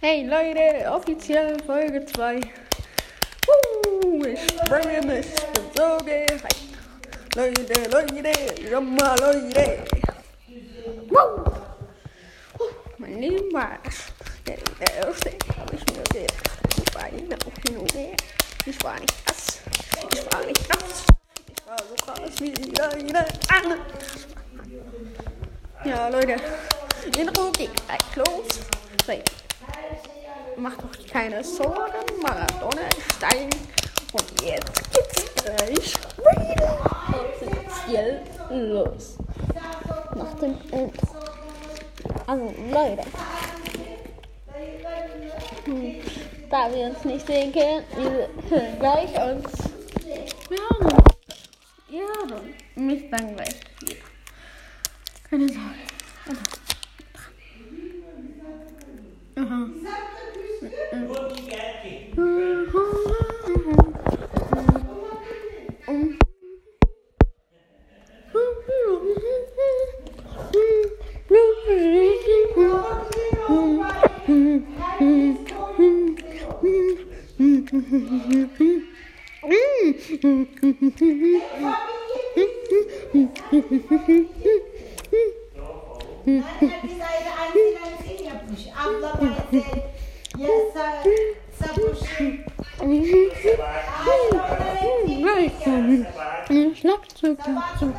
Hey Leute, offiziell Folge 2. Uh, ich freue mich, so. Leute, Leute, schon mal Leute. Wow. Uh, mein Leben. Der, erste ich mir gedacht. Ich war nicht her. Ich war nicht das. Ich war nicht. Ich so wie die Leute. Ja, Leute, Intro geht gleich los. Macht euch keine Sorgen, Maradona ist stein. Und jetzt geht's gleich wieder offiziell los. Nach dem Intro. Also, Leute. Hm, da wir uns nicht sehen können, wir hören gleich uns. Wir hören uns. Ihr. Mich dann gleich wieder. Keine Sorge. Aha. Anne biz Schlagzeug dazu.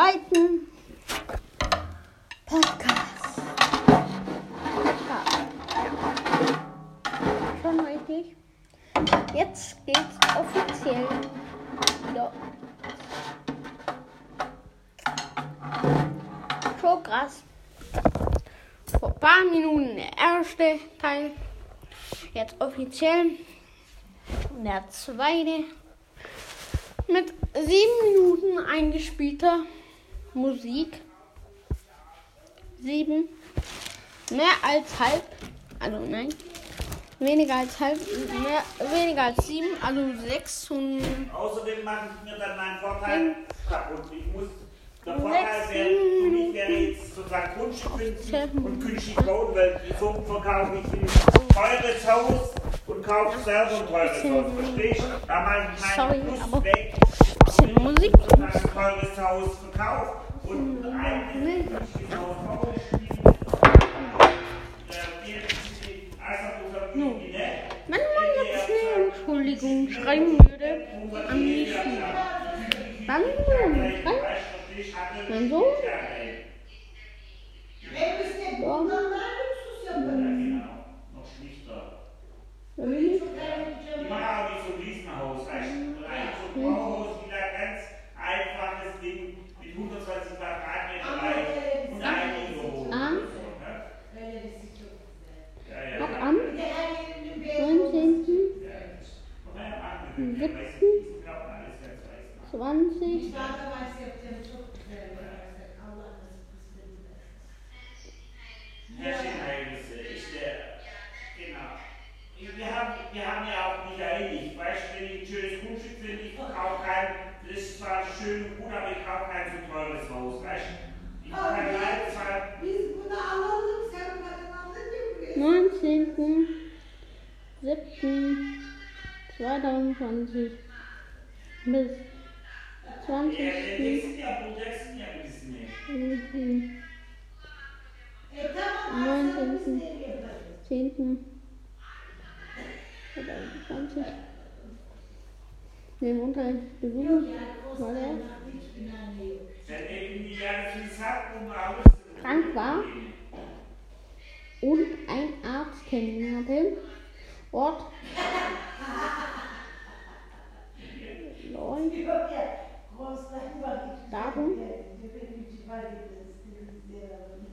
Zweiten Podcast. Ja. Schon richtig. Jetzt geht's offiziell wieder. So krass. Vor ein paar Minuten der erste Teil. Jetzt offiziell der zweite. Mit sieben Minuten eingespielter Musik. Sieben. Mehr als halb. Also nein. Weniger als halb. Mehr, weniger als sieben. Also sechs und Außerdem mache ich mir dann meinen Vorteil kaputt. Ich muss, der Vorteil wäre, für mich wäre jetzt sozusagen Grundstück künstlich und künstlich bauen, weil so verkaufe ich ein teures Haus und kaufe selber ein teures Haus. Verstehst du? Da mache ich Sorry, meinen Plus weg. Musik. Und dann ein teures Haus verkaufe und ein Nee. Haus. Wenn man jetzt eine Entschuldigung schreiben würde an die Schule, dann würde man schreiben, mein Sohn, 22 bis 20. Mhm. 19. 10. 2020. Den Unterricht besuchen, weil er krank war und ein Arzttermin hatte. Ort yere alın.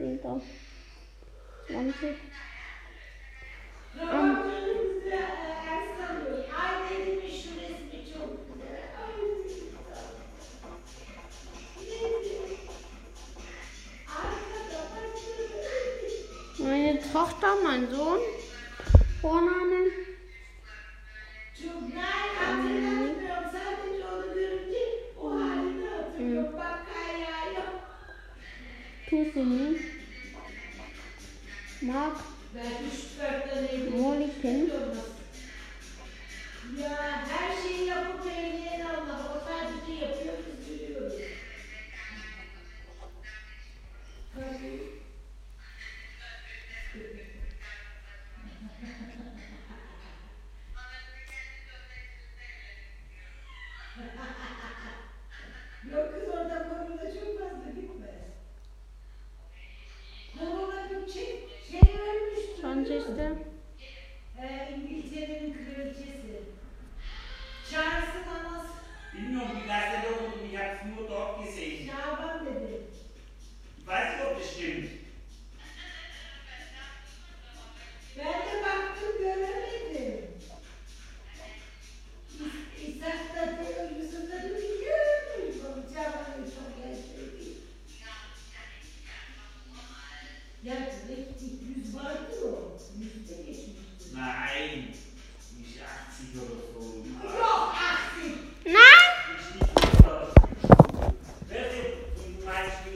19. 10. 20. Romanlarımızda Ersan Bey, ailenin şu resmi çok güzel. Ay, Neydi? Arkada başka Meine Tochter, mein Sohn. Vorname.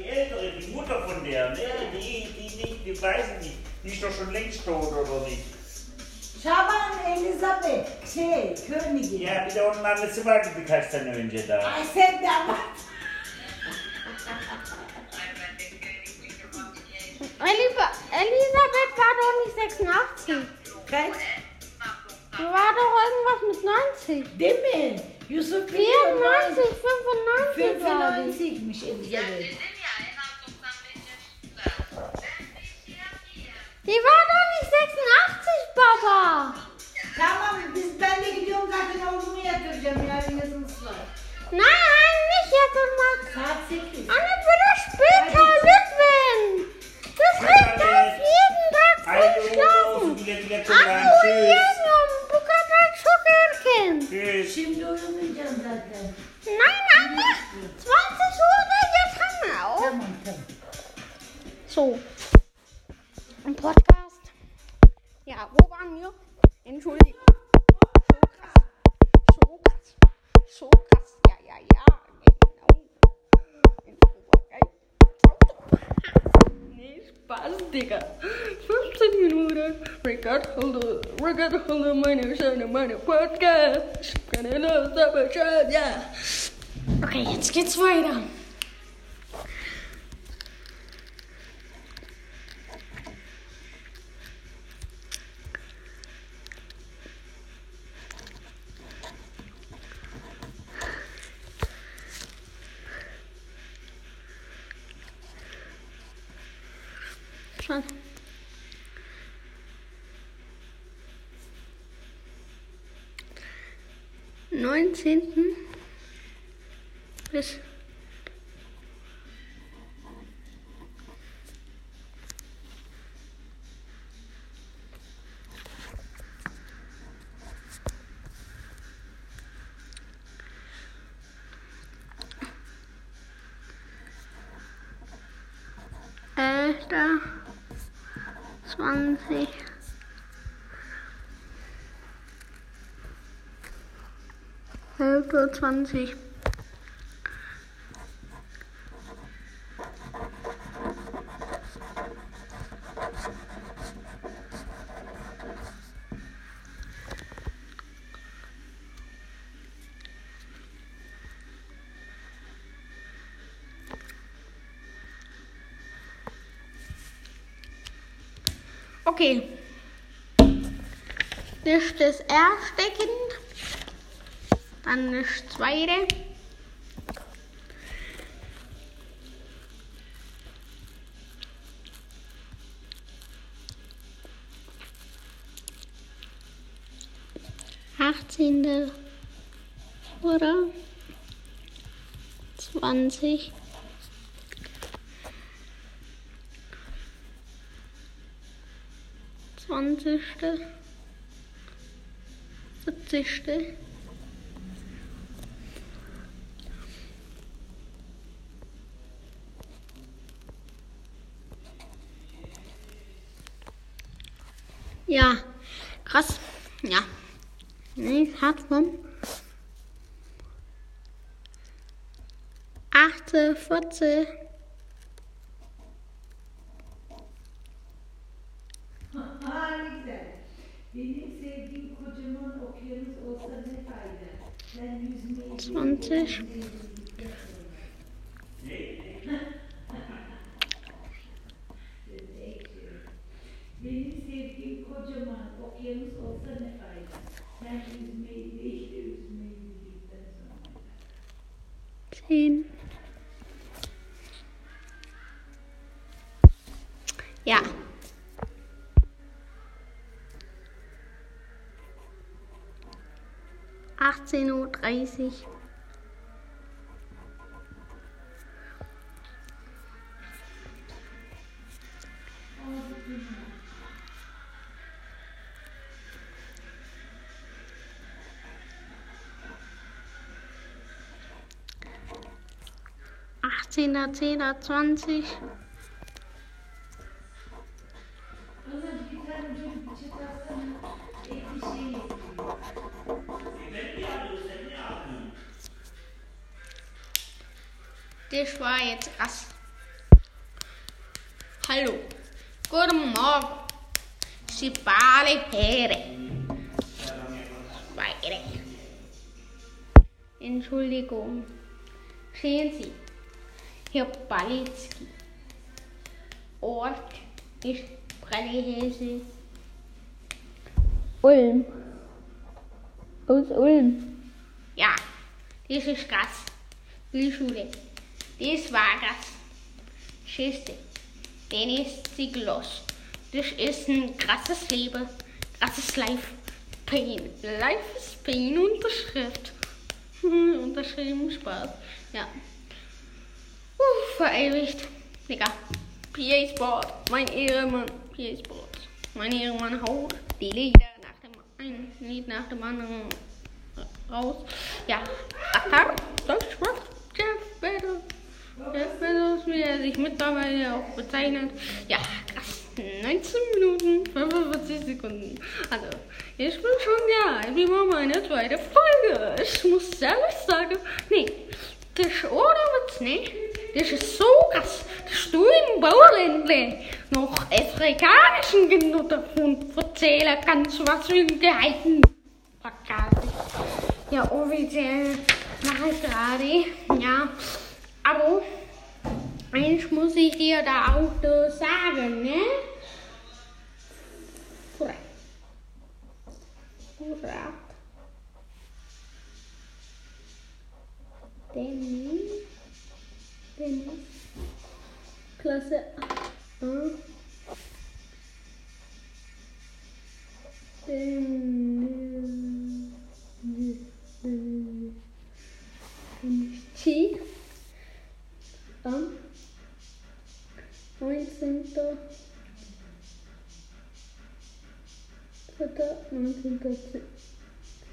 Die Ältere, die Mutter von der, ne? Die, die nicht, die weiß ich nicht. Die ist doch schon längst tot, oder nicht? Şaban Elizabeth şey König'i. Ja, bir de onun annesi vardı birkaç sene önce daha. Ay sen de ama. Elisa Elisabeth war doch nicht 86. Kaç? Die war doch irgendwas mit 90. Değil mi? Yusuf 94, biliyor. 95 glaube ich. 95'miş Die war doch nicht 86, Papa. Tamam biz ben de gidiyorum zaten oğlumu yatıracağım yarın yazılısı var. Nein, nicht yatırmak. Saat 8. Anne, bitte später, lütfen. Das reicht aus jeden meine Söhne, meine Podcast. Keine Lust, aber schön, ja. Okay, jetzt geht's weiter. Schon. Neunzehnten bis Elfter, zwanzig, Elfter, zwanzig. Okay. Das ist das erste Kind. Dann das zweite. Achtzehnte. Oder? Zwanzig. Zwanzigste. Siebzigste. Ja, krass. Ja. Nee, hart vom. Achte, vierzehn. Ha ne güzel. Benim sevdiğim kocaman okyanus olsa ne fayda. Ben yüzmeyi 20. Benim sevdiğim kocaman okyanus olsa ne fayda. Ben yüzmeyi değil de yüzmeyi bildikten sonra. 10. Ja. Achtzehn Uhr dreißig. 10er, 10er, 20. Das war jetzt Ass. Hallo. Guten Morgen. Si pare pere. Entschuldigung. Sehen Sie. Herr Balitzki. Ort ist Brennhese. Ulm. Aus Ulm. Ja. Das ist krass. Die Schule. Das war krass. Schiste. Den ist sie los. Das ist ein krasses Leben. Krasses Life. Pain. Life is Pain. Unterschrift. Unterschrieben Spaß. Ja. Verewigt. Digga. PA Sport. Mein Ehrenmann. PA Sport. Mein Ehrenmann haut die Lieder nach dem ein Lied nach dem anderen raus. Ja. Atar. Deutsch macht Jeff Bezos. Jeff Bezos, wie er sich mittlerweile auch bezeichnet. Ja, krass. 19 Minuten, 45 Sekunden. Also, ich bin schon, ja, wie war meine zweite Folge. Ich muss ehrlich sagen, nee, das ohne Witz, ne? Das ist so krass, dass du im Bauländle noch afrikanischen Kindern erzählen kannst, was wir gehalten haben. Ja, offiziell mache ich gerade, ja. Aber eins muss ich dir da auch so sagen, ne? Hurra. Hurra. Dennis. Dennis. Klasse A. Dennis. Am 19. Dritter, 19.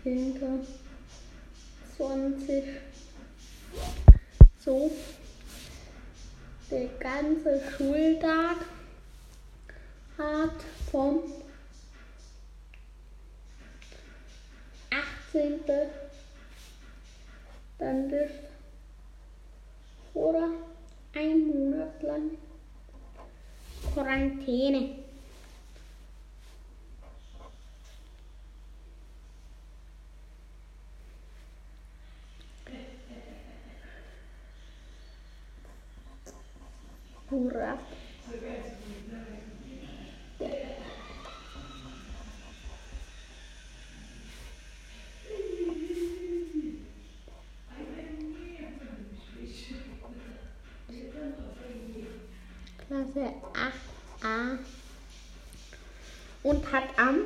10. 20. So. Der ganze Schultag hat vom 18. dann bis oder ein Monat lang Quarantäne. Und hat am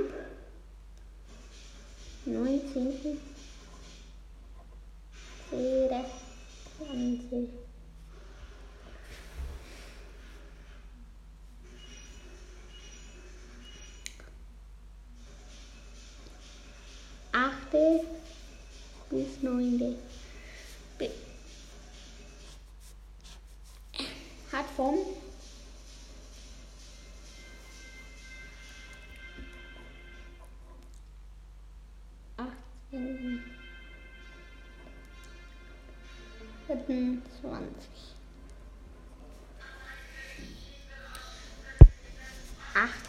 19. 20 achte bis neunte. Hat vom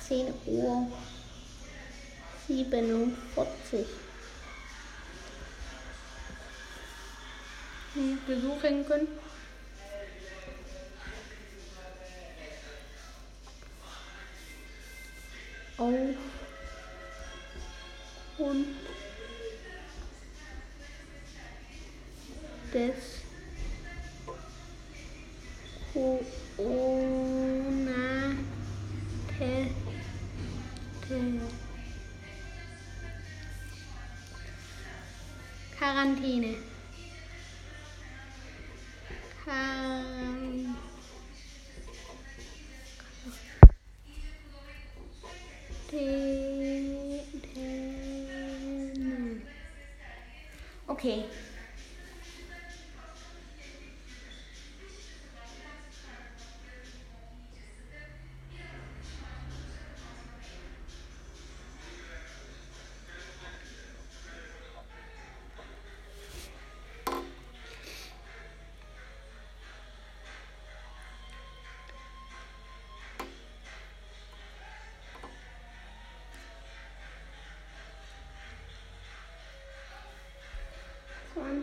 18 Uhr 47. Besuch hin können. Auf und des Quarantäne. Quarantäne. Okay.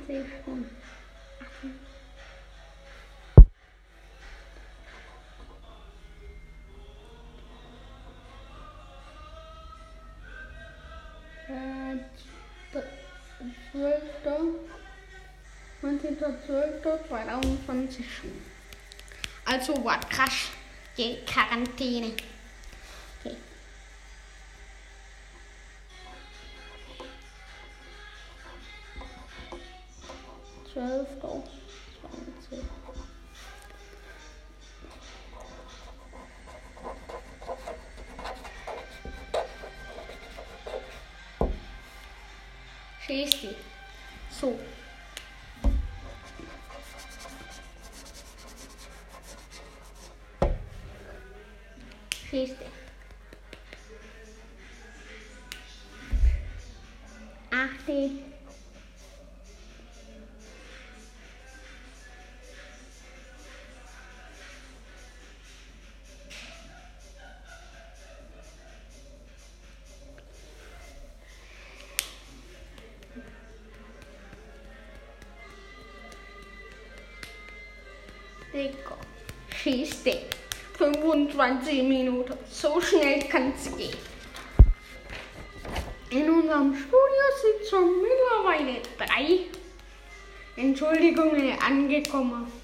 Zwanzig Stunden. Äh, Zwölfter. 19.12.2020. Also war krass. Die Quarantäne. Zwölfter, zwanzig. Schieß die. Digga. Schieß den. 25 Minuten. So schnell kann's gehen. In unserem Studio sind mittlerweile drei Entschuldigungen angekommen.